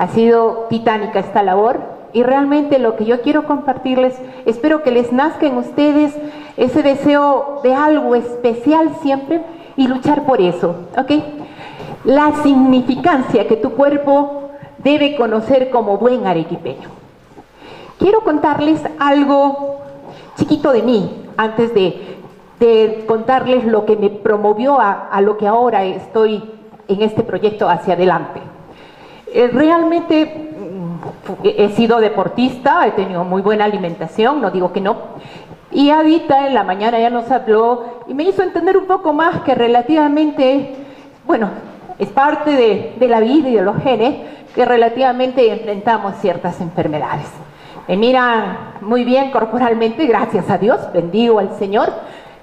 ha sido titánica esta labor y realmente lo que yo quiero compartirles, espero que les nazca en ustedes ese deseo de algo especial siempre y luchar por eso, ¿ok? La significancia que tu cuerpo debe conocer como buen arequipeño. Quiero contarles algo chiquito de mí antes de, contarles lo que me promovió a, lo que ahora estoy en este proyecto hacia adelante. Eh, realmente mm, he sido deportista, he tenido muy buena alimentación, no digo que no, y ahorita en la mañana ya nos habló y me hizo entender un poco más que relativamente, bueno, es parte de, de la vida y de los genes que relativamente enfrentamos ciertas enfermedades. Me miran muy bien corporalmente, gracias a Dios, bendigo al Señor,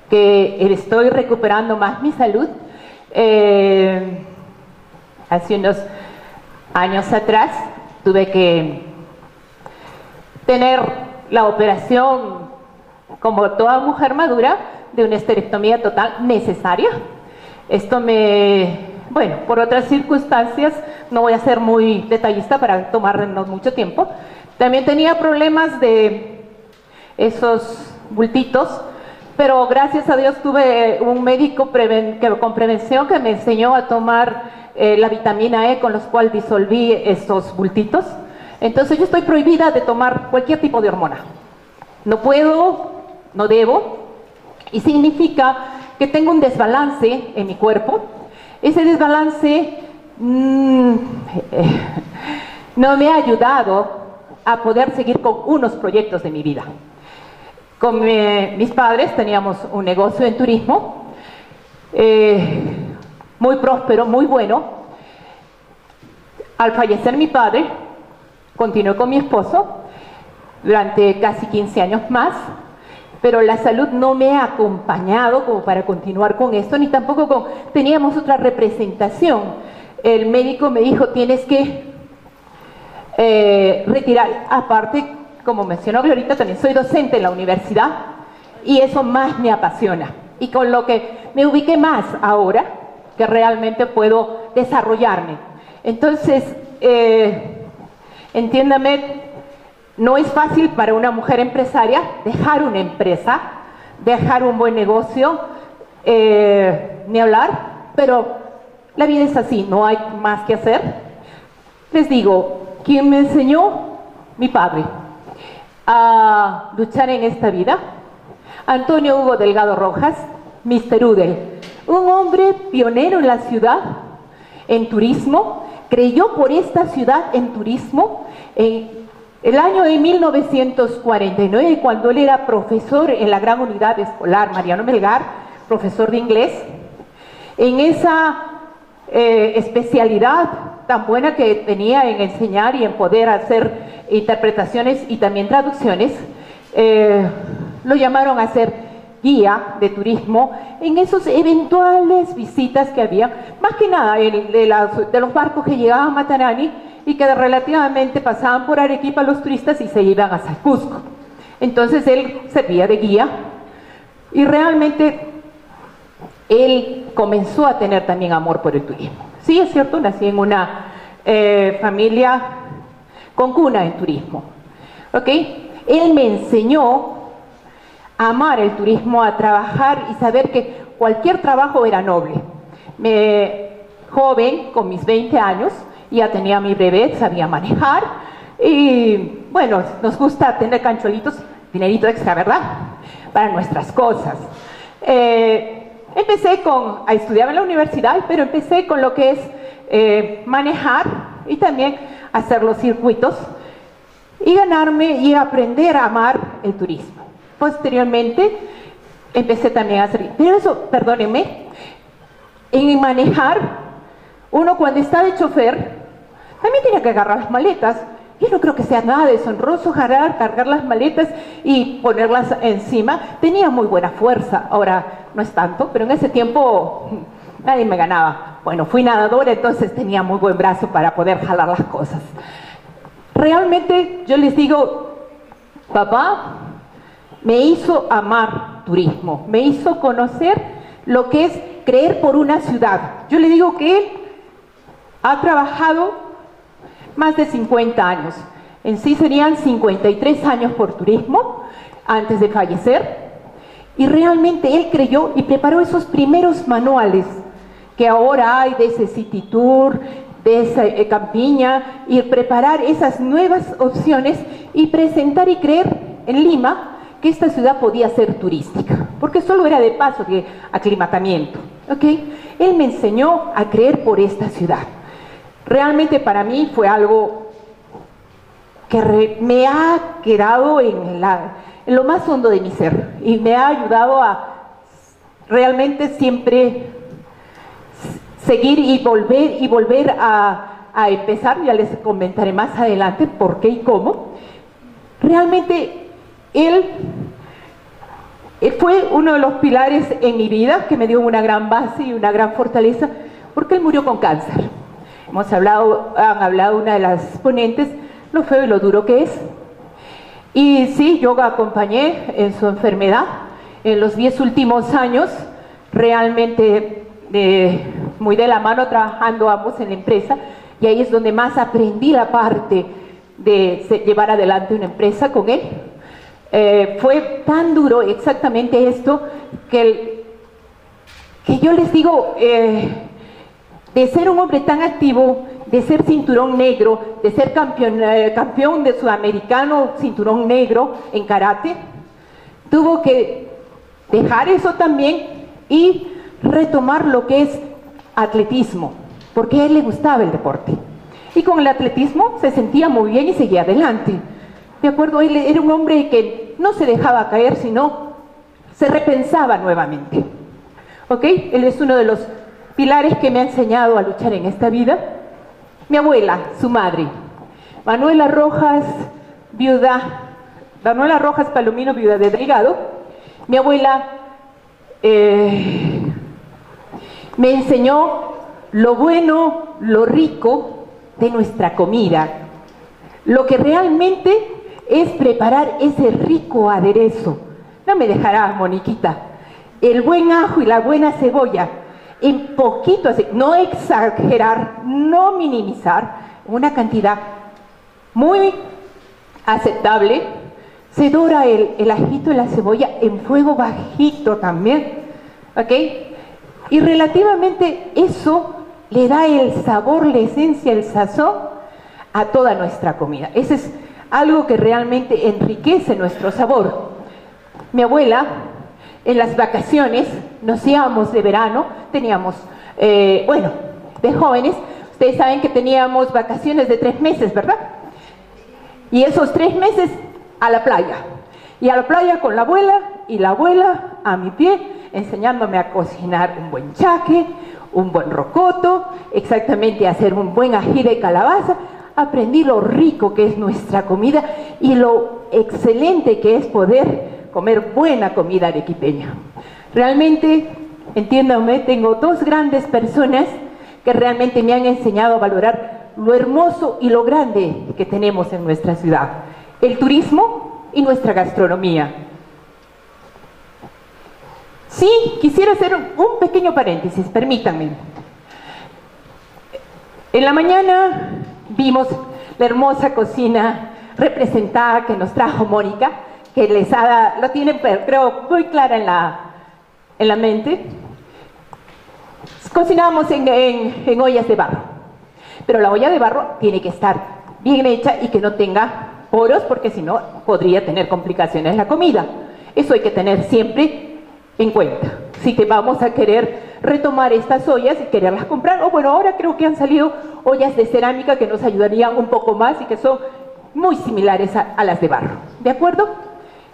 que estoy recuperando más mi salud. Eh, hace unos años atrás tuve que tener la operación como toda mujer madura, de una esterectomía total necesaria. Esto me, bueno, por otras circunstancias, no voy a ser muy detallista para tomarnos mucho tiempo. También tenía problemas de esos bultitos, pero gracias a Dios tuve un médico con prevención que me enseñó a tomar eh, la vitamina E con los cuales disolví esos bultitos. Entonces yo estoy prohibida de tomar cualquier tipo de hormona. No puedo no debo, y significa que tengo un desbalance en mi cuerpo. Ese desbalance mm, no me ha ayudado a poder seguir con unos proyectos de mi vida. Con mis padres teníamos un negocio en turismo, eh, muy próspero, muy bueno. Al fallecer mi padre, continué con mi esposo durante casi 15 años más pero la salud no me ha acompañado como para continuar con esto, ni tampoco con... Teníamos otra representación. El médico me dijo, tienes que eh, retirar, aparte, como mencionó Glorita, también soy docente en la universidad y eso más me apasiona. Y con lo que me ubiqué más ahora, que realmente puedo desarrollarme. Entonces, eh, entiéndame, no es fácil para una mujer empresaria dejar una empresa, dejar un buen negocio, eh, ni hablar, pero la vida es así, no hay más que hacer. Les digo, ¿quién me enseñó? Mi padre a luchar en esta vida. Antonio Hugo Delgado Rojas, Mr. Udel, un hombre pionero en la ciudad, en turismo, creyó por esta ciudad en turismo, en el año de 1949, cuando él era profesor en la gran unidad escolar Mariano Melgar, profesor de inglés, en esa eh, especialidad tan buena que tenía en enseñar y en poder hacer interpretaciones y también traducciones, eh, lo llamaron a ser guía de turismo en esos eventuales visitas que había, más que nada de, los barcos que llegaban a Matarani y que relativamente pasaban por Arequipa los turistas y se iban hacia Cusco. Entonces él servía de guía y realmente él comenzó a tener también amor por el turismo. Sí, es cierto, nací en una eh, familia con cuna en turismo. ¿Ok? Él me enseñó amar el turismo, a trabajar y saber que cualquier trabajo era noble. Me, joven, con mis 20 años, ya tenía mi bebé, sabía manejar y bueno, nos gusta tener cancholitos, dinerito extra, ¿verdad? Para nuestras cosas. Eh, empecé con, a estudiar en la universidad, pero empecé con lo que es eh, manejar y también hacer los circuitos y ganarme y aprender a amar el turismo. Posteriormente empecé también a hacer, pero eso, perdónenme, en manejar uno cuando está de chofer, también tiene que agarrar las maletas. Yo no creo que sea nada deshonroso agarrar, cargar las maletas y ponerlas encima. Tenía muy buena fuerza, ahora no es tanto, pero en ese tiempo nadie me ganaba. Bueno, fui nadadora, entonces tenía muy buen brazo para poder jalar las cosas. Realmente yo les digo, papá me hizo amar turismo, me hizo conocer lo que es creer por una ciudad. Yo le digo que él ha trabajado más de 50 años. En sí serían 53 años por turismo antes de fallecer. Y realmente él creyó y preparó esos primeros manuales que ahora hay de ese City Tour, de esa eh, campiña, y preparar esas nuevas opciones y presentar y creer en Lima que esta ciudad podía ser turística, porque solo era de paso, de aclimatamiento. ¿ok? Él me enseñó a creer por esta ciudad. Realmente para mí fue algo que me ha quedado en, en lo más hondo de mi ser y me ha ayudado a realmente siempre seguir y volver y volver a, empezar, ya les comentaré más adelante por qué y cómo. Realmente él, él fue uno de los pilares en mi vida que me dio una gran base y una gran fortaleza, porque él murió con cáncer. Hemos hablado, han hablado una de las ponentes, lo feo y lo duro que es. Y sí, yo acompañé en su enfermedad en los diez últimos años, realmente de muy de la mano trabajando ambos en la empresa y ahí es donde más aprendí la parte de llevar adelante una empresa con él. Eh, fue tan duro exactamente esto que, que yo les digo, eh, de ser un hombre tan activo, de ser cinturón negro, de ser campeón, eh, campeón de sudamericano cinturón negro en karate, tuvo que dejar eso también y retomar lo que es atletismo, porque a él le gustaba el deporte. Y con el atletismo se sentía muy bien y seguía adelante. De acuerdo, él era un hombre que no se dejaba caer, sino se repensaba nuevamente. ¿Ok? Él es uno de los pilares que me ha enseñado a luchar en esta vida. Mi abuela, su madre, Manuela Rojas, viuda, Manuela Rojas Palomino, viuda de Delgado. Mi abuela eh, me enseñó lo bueno, lo rico de nuestra comida, lo que realmente es preparar ese rico aderezo. No me dejarás, Moniquita. El buen ajo y la buena cebolla, en poquito, no exagerar, no minimizar, una cantidad muy aceptable. Se dora el, el ajito y la cebolla en fuego bajito también. ¿Ok? Y relativamente eso le da el sabor, la esencia, el sazón a toda nuestra comida. Ese es algo que realmente enriquece nuestro sabor. Mi abuela, en las vacaciones, nos íbamos de verano, teníamos, eh, bueno, de jóvenes, ustedes saben que teníamos vacaciones de tres meses, ¿verdad? Y esos tres meses a la playa. Y a la playa con la abuela y la abuela a mi pie enseñándome a cocinar un buen chaque, un buen rocoto, exactamente hacer un buen ají de calabaza. Aprendí lo rico que es nuestra comida y lo excelente que es poder comer buena comida arequipeña. Realmente, entiéndame, tengo dos grandes personas que realmente me han enseñado a valorar lo hermoso y lo grande que tenemos en nuestra ciudad. El turismo y nuestra gastronomía. Sí, quisiera hacer un pequeño paréntesis, permítanme. En la mañana vimos la hermosa cocina representada que nos trajo Mónica, que les ha, lo tienen creo muy clara en la, en la mente. Cocinamos en, en ollas de barro, pero la olla de barro tiene que estar bien hecha y que no tenga poros, porque si no podría tener complicaciones la comida. Eso hay que tener siempre en cuenta. Si que vamos a querer retomar estas ollas y quererlas comprar, o bueno, ahora creo que han salido ollas de cerámica que nos ayudarían un poco más y que son muy similares a, las de barro, ¿de acuerdo?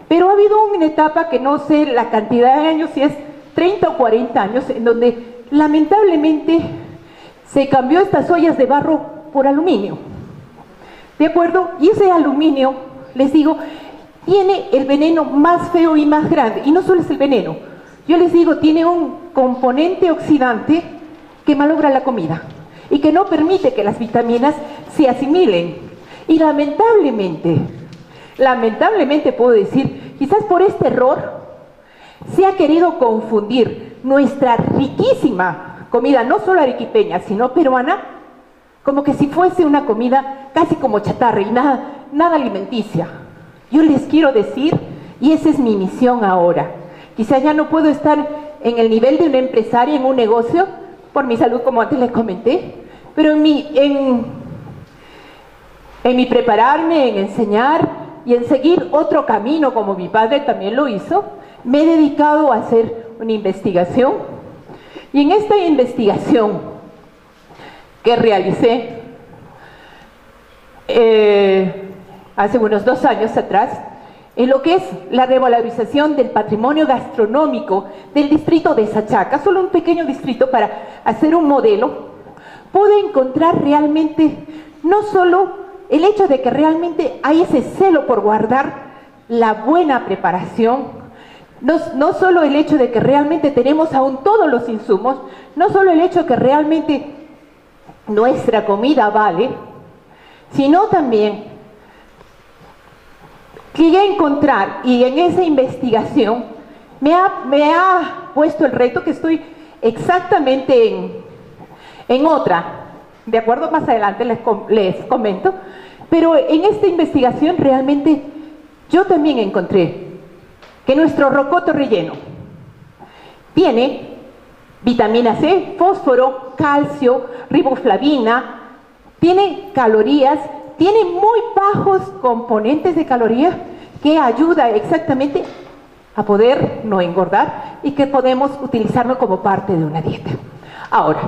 Pero ha habido una etapa que no sé la cantidad de años, si es 30 o 40 años, en donde lamentablemente se cambió estas ollas de barro por aluminio. ¿De acuerdo? Y ese aluminio, les digo, tiene el veneno más feo y más grande. Y no solo es el veneno, yo les digo, tiene un componente oxidante que malogra la comida y que no permite que las vitaminas se asimilen. Y lamentablemente, lamentablemente puedo decir, quizás por este error se ha querido confundir nuestra riquísima comida, no solo arequipeña, sino peruana, como que si fuese una comida casi como chatarra y nada, nada alimenticia. Yo les quiero decir, y esa es mi misión ahora, quizás ya no puedo estar en el nivel de una empresaria en un negocio por mi salud, como antes les comenté, pero en mi, en, en mi prepararme, en enseñar y en seguir otro camino, como mi padre también lo hizo, me he dedicado a hacer una investigación. Y en esta investigación que realicé eh, hace unos dos años atrás en lo que es la revalorización del patrimonio gastronómico del distrito de Sachaca, solo un pequeño distrito para hacer un modelo, pude encontrar realmente no solo el hecho de que realmente hay ese celo por guardar la buena preparación, no, no solo el hecho de que realmente tenemos aún todos los insumos, no solo el hecho de que realmente nuestra comida vale, sino también llegué a encontrar y en esa investigación me ha, me ha puesto el reto que estoy exactamente en, en otra, de acuerdo más adelante les, les comento, pero en esta investigación realmente yo también encontré que nuestro rocoto relleno tiene vitamina C, fósforo, calcio, riboflavina, tiene calorías, tiene muy bajos componentes de calorías que ayuda exactamente a poder no engordar y que podemos utilizarlo como parte de una dieta. Ahora,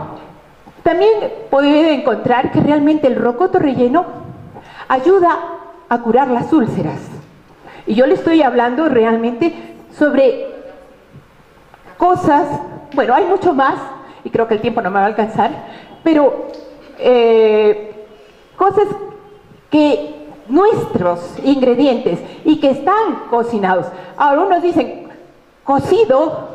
también puede encontrar que realmente el rocoto relleno ayuda a curar las úlceras. Y yo le estoy hablando realmente sobre cosas bueno, hay mucho más, y creo que el tiempo no me va a alcanzar, pero eh, cosas que nuestros ingredientes y que están cocinados. Ahora unos dicen, cocido,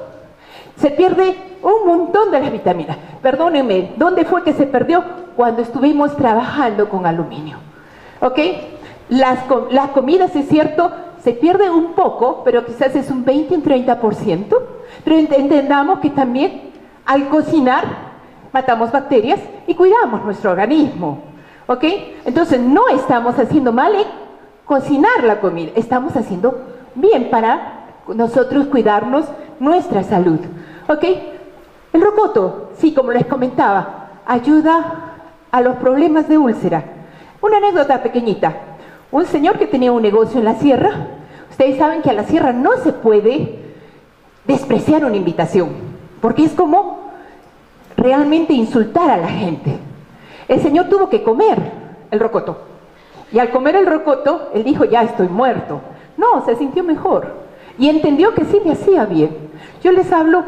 se pierde un montón de las vitaminas. Perdónenme, ¿dónde fue que se perdió? Cuando estuvimos trabajando con aluminio. ¿Ok? Las, comidas, es cierto, se pierde un poco, pero quizás es un 20, un 30%, pero entendamos que también al cocinar matamos bacterias y cuidamos nuestro organismo. ¿Ok? Entonces no estamos haciendo mal en cocinar la comida, estamos haciendo bien para nosotros cuidarnos nuestra salud. ¿Ok? El rocoto, sí, como les comentaba, ayuda a los problemas de úlcera. Una anécdota pequeñita. Un señor que tenía un negocio en la sierra, ustedes saben que a la sierra no se puede despreciar una invitación, porque es como realmente insultar a la gente. El Señor tuvo que comer el rocoto. Y al comer el rocoto, él dijo, ya estoy muerto. No, se sintió mejor. Y entendió que sí me hacía bien. Yo les hablo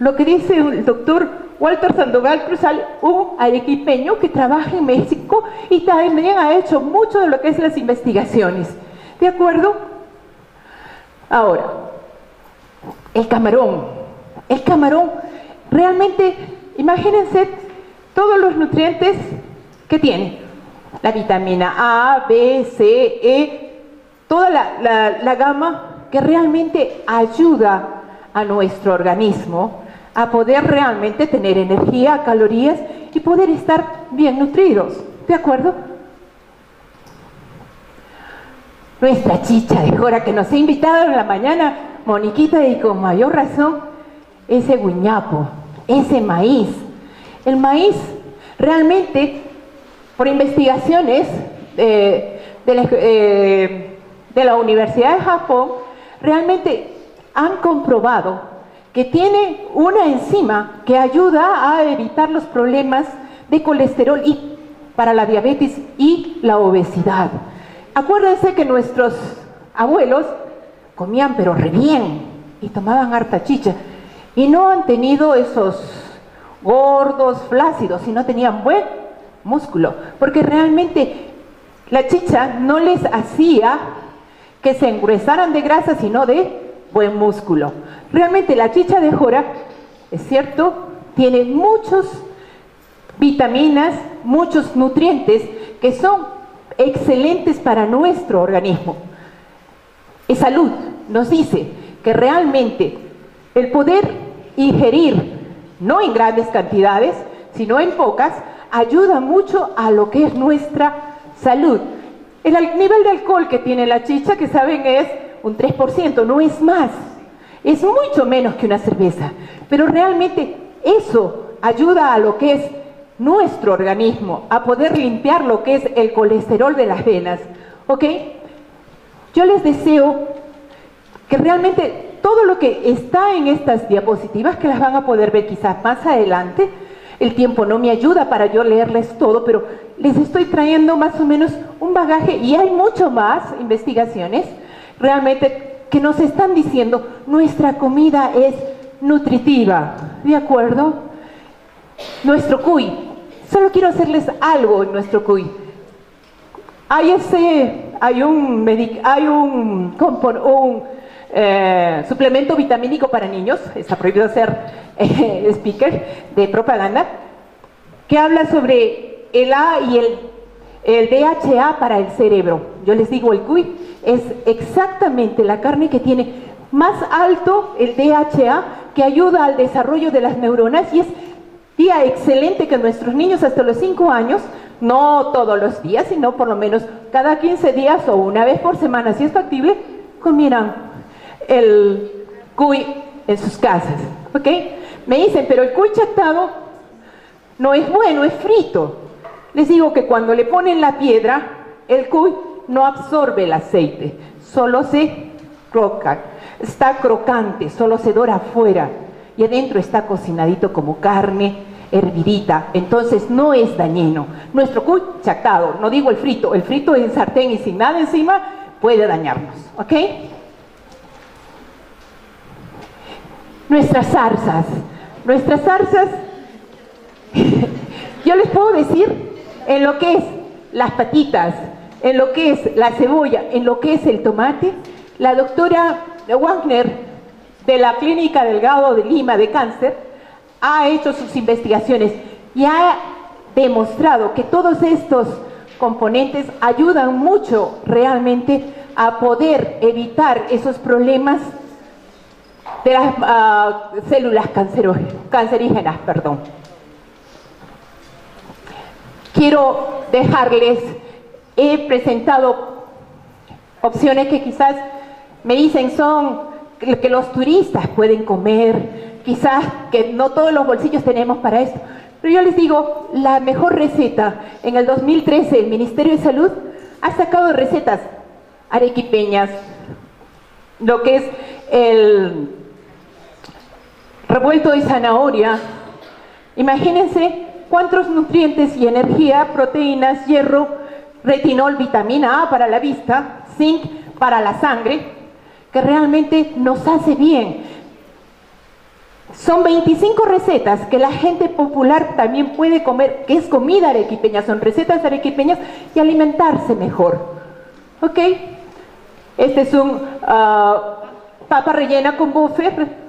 lo que dice el doctor Walter Sandoval Cruzal, un arequipeño que trabaja en México y también ha hecho mucho de lo que es las investigaciones. ¿De acuerdo? Ahora, el camarón. El camarón, realmente, imagínense todos los nutrientes que tiene. La vitamina A, B, C, E, toda la, la gama que realmente ayuda a nuestro organismo a poder realmente tener energía, calorías y poder estar bien nutridos. ¿De acuerdo? Nuestra chicha de Jora que nos ha invitado en la mañana, Moniquita, y con mayor razón, ese guiñapo, ese maíz. El maíz realmente, por investigaciones eh, de, la, eh, de Universidad de Japón, realmente han comprobado que tiene una enzima que ayuda a evitar los problemas de colesterol y para la diabetes y la obesidad. Acuérdense que nuestros abuelos comían pero re bien y tomaban harta chicha y no han tenido esos gordos, flácidos, sino tenían buen músculo, porque realmente la chicha no les hacía que se engruesaran de grasa, sino de buen músculo. Realmente la chicha de jora, es cierto, tiene muchos vitaminas, muchos nutrientes que son excelentes para nuestro organismo. Y salud nos dice que realmente el poder ingerir, no en grandes cantidades, sino en pocas, ayuda mucho a lo que es nuestra salud. El nivel de alcohol que tiene la chicha, que saben es un 3%, no es más. Es mucho menos que una cerveza. Pero realmente eso ayuda a lo que es nuestro organismo, a poder limpiar lo que es el colesterol de las venas. ¿Ok? Yo les deseo que realmente todo lo que está en estas diapositivas, que las van a poder ver quizás más adelante, el tiempo no me ayuda para yo leerles todo, pero les estoy trayendo más o menos un bagaje y hay mucho más investigaciones realmente que nos están diciendo nuestra comida es nutritiva, ¿de acuerdo? Nuestro cuy, solo quiero hacerles algo en nuestro cuy. Hay ese, hay un, hay un, un eh, suplemento vitamínico para niños, está prohibido ser eh, speaker de propaganda, que habla sobre el A y el, DHA para el cerebro. Yo les digo, el cuy es exactamente la carne que tiene más alto el DHA, que ayuda al desarrollo de las neuronas y es día excelente que nuestros niños hasta los 5 años, no todos los días, sino por lo menos cada 15 días o una vez por semana, si es factible, comieran el cuy en sus casas. ¿Ok? Me dicen, pero el cuy chatado no es bueno, es frito. Les digo que cuando le ponen la piedra, el cuy no absorbe el aceite, solo se croca, está crocante, solo se dora afuera y adentro está cocinadito como carne hervidita, entonces no es dañino. Nuestro cuy chatado, no digo el frito, el frito en sartén y sin nada encima puede dañarnos, ¿ok? Nuestras zarzas, nuestras zarzas, yo les puedo decir en lo que es las patitas, en lo que es la cebolla, en lo que es el tomate, la doctora Wagner de la Clínica Delgado de Lima de Cáncer ha hecho sus investigaciones y ha demostrado que todos estos componentes ayudan mucho realmente a poder evitar esos problemas de las ah, células cancerígenas. Perdón. Quiero dejarles, he presentado opciones que quizás me dicen son que los turistas pueden comer, quizás que no todos los bolsillos tenemos para esto. Pero yo les digo, la mejor receta, en el 2013 el Ministerio de Salud ha sacado recetas arequipeñas, lo que es el revuelto de zanahoria. Imagínense cuántos nutrientes y energía, proteínas, hierro, retinol, vitamina A para la vista, zinc para la sangre, que realmente nos hace bien. Son 25 recetas que la gente popular también puede comer, que es comida arequipeña, son recetas arequipeñas y alimentarse mejor. ¿Ok? Este es un ah, papa rellena con buffer,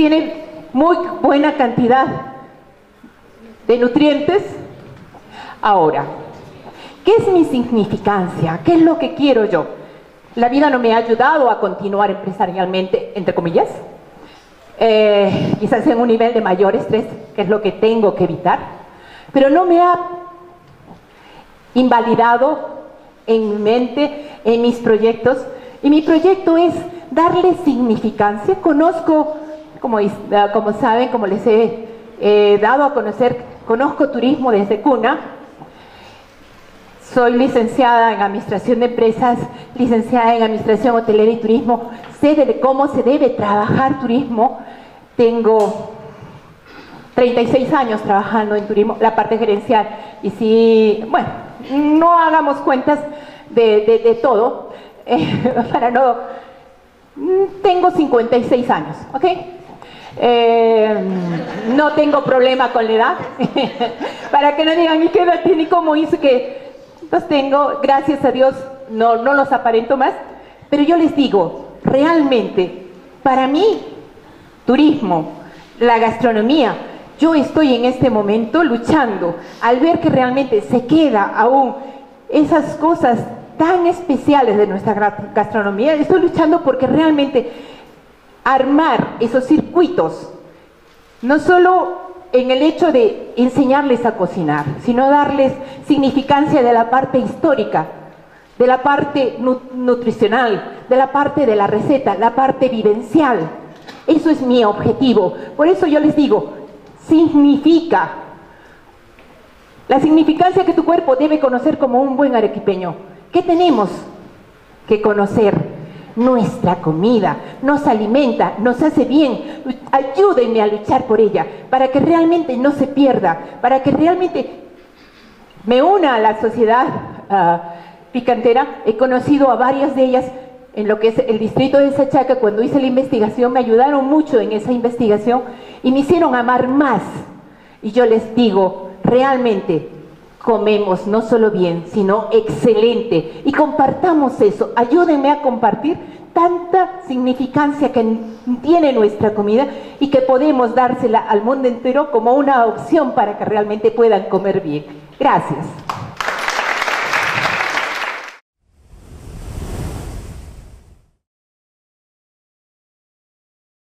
tiene muy buena cantidad de nutrientes. Ahora, ¿qué es mi significancia? ¿Qué es lo que quiero yo? La vida no me ha ayudado a continuar empresarialmente, entre comillas. Eh, quizás en un nivel de mayor estrés, que es lo que tengo que evitar, pero no me ha invalidado en mi mente, en mis proyectos, y mi proyecto es darle significancia. Conozco como, saben, como les he dado a conocer, conozco turismo desde cuna. Soy licenciada en Administración de Empresas, licenciada en Administración Hotelera y Turismo. Sé cómo se debe trabajar turismo. Tengo 36 años trabajando en turismo, la parte gerencial. Y si, bueno, no hagamos cuentas de, todo, eh, para no... Tengo 56 años, ¿ok? Eh, no tengo problema con la edad. Para que no digan, ¿y qué edad tiene? ¿Cómo hizo que los tengo? Gracias a Dios, no, no los aparento más. Pero yo les digo, realmente, para mí, turismo, la gastronomía, yo estoy en este momento luchando al ver que realmente se queda aún esas cosas tan especiales de nuestra gastronomía. Estoy luchando porque realmente armar esos circuitos, no solo en el hecho de enseñarles a cocinar, sino darles significancia de la parte histórica, de la parte nutricional, de la parte de la receta, la parte vivencial. Eso es mi objetivo. Por eso yo les digo, significa la significancia que tu cuerpo debe conocer como un buen arequipeño. ¿Qué tenemos que conocer? Nuestra comida nos alimenta, nos hace bien. Ayúdenme a luchar por ella para que realmente no se pierda, para que realmente me una a la sociedad ah, picantera. He conocido a varias de ellas en lo que es el distrito de Sachaca. Cuando hice la investigación me ayudaron mucho en esa investigación y me hicieron amar más. Y yo les digo, realmente comemos no solo bien, sino excelente. Y compartamos eso. Ayúdenme a compartir tanta significancia que tiene nuestra comida y que podemos dársela al mundo entero como una opción para que realmente puedan comer bien. Gracias.